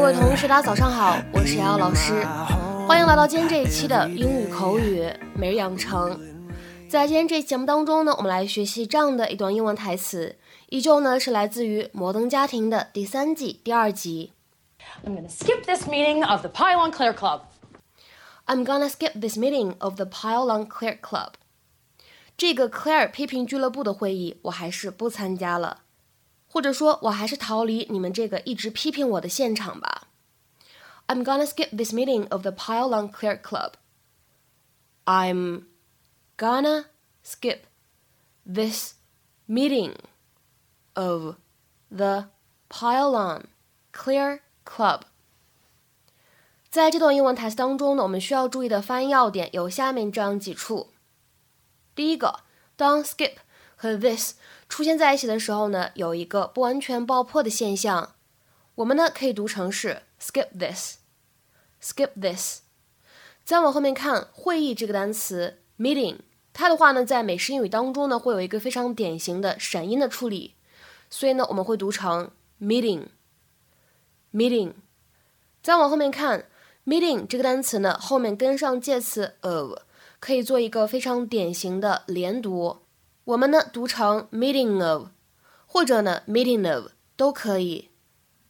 嗨，各位同学，大家早上好，我是瑶瑶老师，欢迎来到今天这一期的英语口语每日养成。在今天这期节目当中呢，我们来学习这样的一段英文台词，依旧呢是来自于《摩登家庭》的第三季第二集。I'm gonna skip this meeting of the Pylon Clear Club. I'm gonna skip this meeting of the Pylon Clear Club. 这个 Claire 批评俱乐部的会议，我还是不参加了。或者说，我还是逃离你们这个一直批评我的现场吧。I'm gonna skip this meeting of the Pylon Clear Club. I'm gonna skip this meeting of the Pylon Clear Club. 在这段英文台词当中呢，我们需要注意的发音要点有下面这样几处。第一个，当 skip 和 this 出现在一起的时候呢，有一个不完全爆破的现象，我们呢可以读成是 skip this，skip this。再往后面看会议这个单词 meeting，它的话呢在美式英语当中呢会有一个非常典型的闪音的处理，所以呢我们会读成 meeting，meeting。再往后面看 meeting 这个单词呢后面跟上介词 of，可以做一个非常典型的连读。我们呢读成 meeting of，或者呢 meeting of 都可以。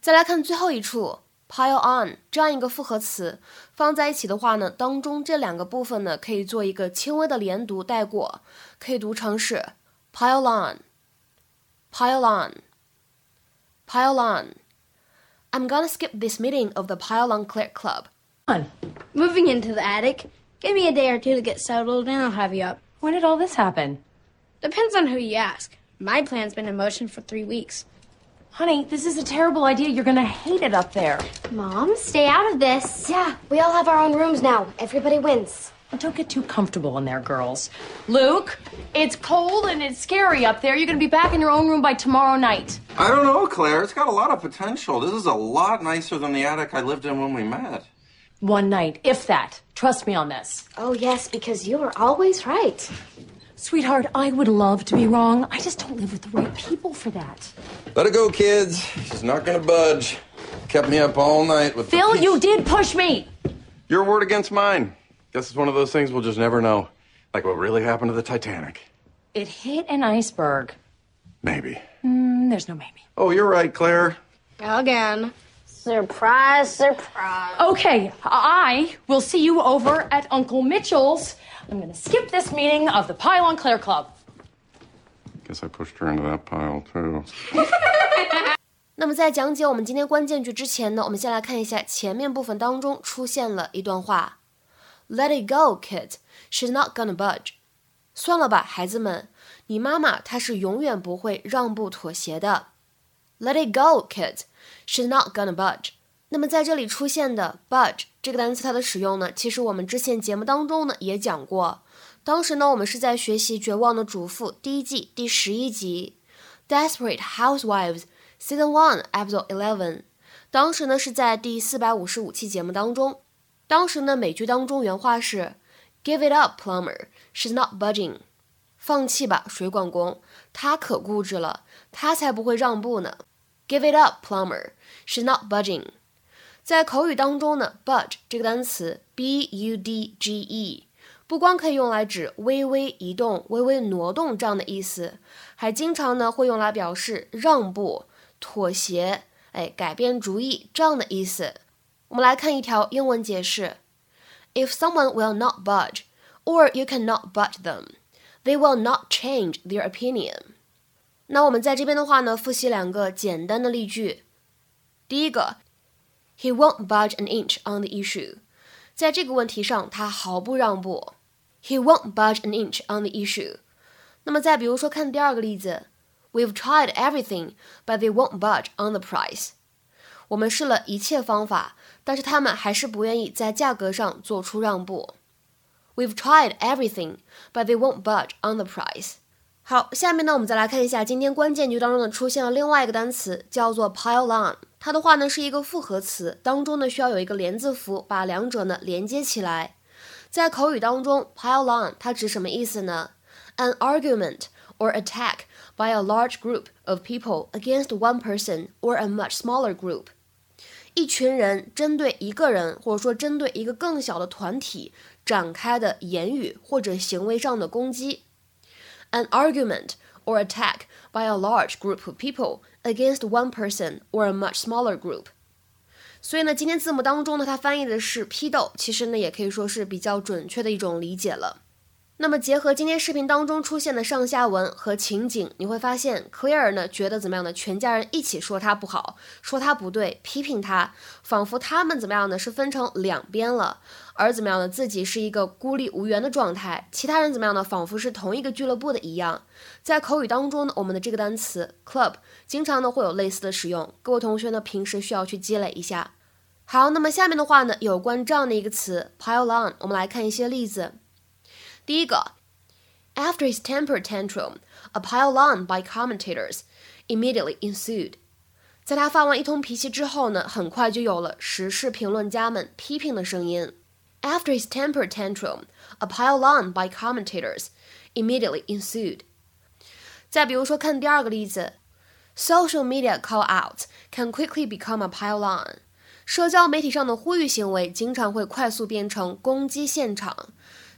再来看最后一处 pile on 这样一个复合词放在一起的话呢，当中这两个部分呢可以做一个轻微的连读带过，可以读成是 pile on，pile on，pile on。I'm gonna skip this meeting of the Pile on Clear Club. On. Moving into the attic. Give me a day or two to get settled, and I'll have you up. When did all this happen? Depends on who you ask. My plan's been in motion for three weeks. Honey, this is a terrible idea. You're gonna hate it up there. Mom, stay out of this. Yeah, we all have our own rooms now. Everybody wins. Don't get too comfortable in there, girls. Luke, it's cold and it's scary up there. You're gonna be back in your own room by tomorrow night. I don't know, Claire. It's got a lot of potential. This is a lot nicer than the attic I lived in when we met. One night, if that. Trust me on this. Oh, yes, because you are always right. Sweetheart, I would love to be wrong. I just don't live with the right people for that. Let it go, kids. She's not gonna budge. Kept me up all night with. Phil, piece- you did push me. Your word against mine. Guess it's one of those things we'll just never know. Like what really happened to the Titanic. It hit an iceberg. Maybe. Mm, there's no maybe. Oh, you're right, Claire. Again. Surprise, surprise. Okay, I will see you over at Uncle Mitchell's. I'm gonna skip this meeting of the Pylon Claire Club. Guess I pushed her into that pile too. 那么在讲解我们今天关键句之前呢，我们先来看一下前面部分当中出现了一段话：“Let it go, kid. She's not gonna budge.” 算了吧，孩子们，你妈妈她是永远不会让步妥协的。 Let it go, kid. She's not gonna budge. 那么在这里出现的 budge 这个单词，它的使用呢，其实我们之前节目当中呢也讲过。当时呢，我们是在学习《绝望的主妇》第一季第十一集，Desperate Housewives Season One Episode Eleven。当时呢是在第四百五十五期节目当中。当时呢美剧当中原话是 “Give it up, plumber. She's not budging.” 放弃吧，水管工，他可固执了，他才不会让步呢。Give it up, plumber. She's not budging. 在口语当中呢，budge 这个单词 b u d g e 不光可以用来指微微移动、微微挪动这样的意思，还经常呢会用来表示让步、妥协、哎改变主意这样的意思。我们来看一条英文解释：If someone will not budge, or you cannot budge them, they will not change their opinion. 那我们在这边的话呢，复习两个简单的例句。第一个，He won't budge an inch on the issue。在这个问题上，他毫不让步。He won't budge an inch on the issue。那么再比如说，看第二个例子，We've tried everything, but they won't budge on the price。我们试了一切方法，但是他们还是不愿意在价格上做出让步。We've tried everything, but they won't budge on the price。好，下面呢，我们再来看一下今天关键句当中呢出现了另外一个单词，叫做 pile on。它的话呢是一个复合词，当中呢需要有一个连字符把两者呢连接起来。在口语当中，pile on 它指什么意思呢？An argument or attack by a large group of people against one person or a much smaller group。一群人针对一个人，或者说针对一个更小的团体展开的言语或者行为上的攻击。An argument or attack by a large group of people against one person or a much smaller group。所以呢，今天字幕当中呢，它翻译的是批斗，其实呢，也可以说是比较准确的一种理解了。 那么结合今天视频当中出现的上下文和情景，你会发现，Clair 呢觉得怎么样呢？全家人一起说他不好，说他不对，批评他，仿佛他们怎么样呢？是分成两边了，而怎么样呢？自己是一个孤立无援的状态，其他人怎么样呢？仿佛是同一个俱乐部的一样。在口语当中呢，我们的这个单词 club 经常呢会有类似的使用，各位同学呢平时需要去积累一下。好，那么下面的话呢，有关这样的一个词 pile on，我们来看一些例子。第一个，After his temper tantrum, a pile on by commentators immediately ensued。在他发完一通脾气之后呢，很快就有了时事评论家们批评的声音。After his temper tantrum, a pile on by commentators immediately ensued。再比如说，看第二个例子，Social media call out can quickly become a pile on。社交媒体上的呼吁行为经常会快速变成攻击现场。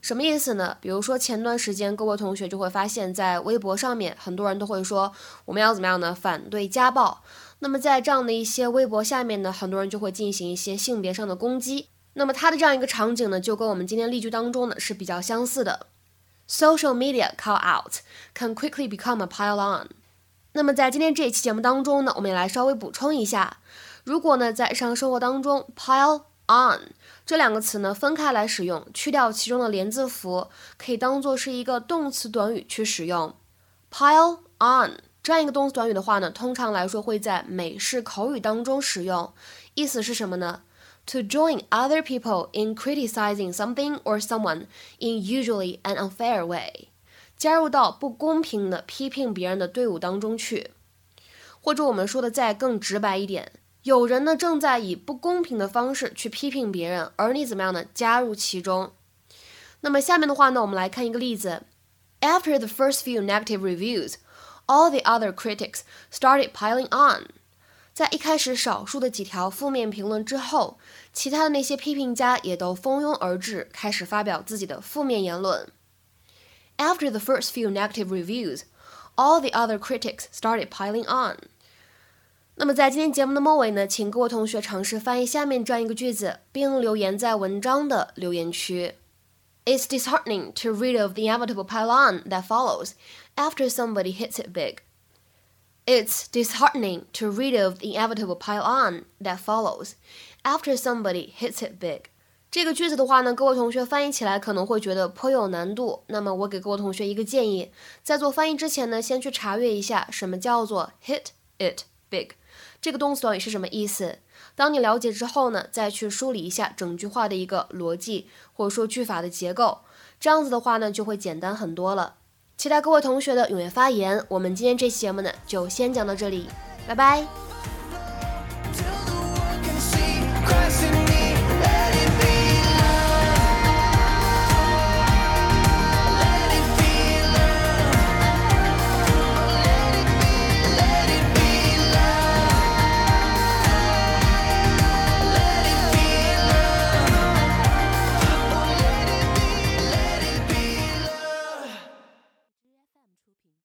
什么意思呢？比如说前段时间，各位同学就会发现，在微博上面，很多人都会说我们要怎么样呢？反对家暴。那么在这样的一些微博下面呢，很多人就会进行一些性别上的攻击。那么它的这样一个场景呢，就跟我们今天例句当中呢是比较相似的。Social media call out can quickly become a pile on。那么在今天这一期节目当中呢，我们也来稍微补充一下，如果呢在日常生活当中 pile on 这两个词呢分开来使用，去掉其中的连字符，可以当做是一个动词短语去使用。pile on 这样一个动词短语的话呢，通常来说会在美式口语当中使用，意思是什么呢？To join other people in criticizing something or someone in usually an unfair way，加入到不公平的批评别人的队伍当中去，或者我们说的再更直白一点。有人呢正在以不公平的方式去批评别人，而你怎么样呢？加入其中。那么下面的话呢，我们来看一个例子。After the first few negative reviews, all the other critics started piling on。在一开始少数的几条负面评论之后，其他的那些批评家也都蜂拥而至，开始发表自己的负面言论。After the first few negative reviews, all the other critics started piling on。 那么在今天节目的末尾呢，请各位同学尝试翻译下面这样一个句子，并留言在文章的留言区。It's disheartening to read of the inevitable pile-on that follows after somebody hits it big. It's disheartening to read of the inevitable pile-on that follows after somebody hits it big. 这个句子的话呢，各位同学翻译起来可能会觉得颇有难度。那么我给各位同学一个建议，在做翻译之前呢，先去查阅一下什么叫做 hit it big。 这个动词短语是什么意思？当你了解之后呢，再去梳理一下整句话的一个逻辑，或者说句法的结构，这样子的话呢，就会简单很多了。期待各位同学的踊跃发言。我们今天这期节目呢，就先讲到这里，拜拜。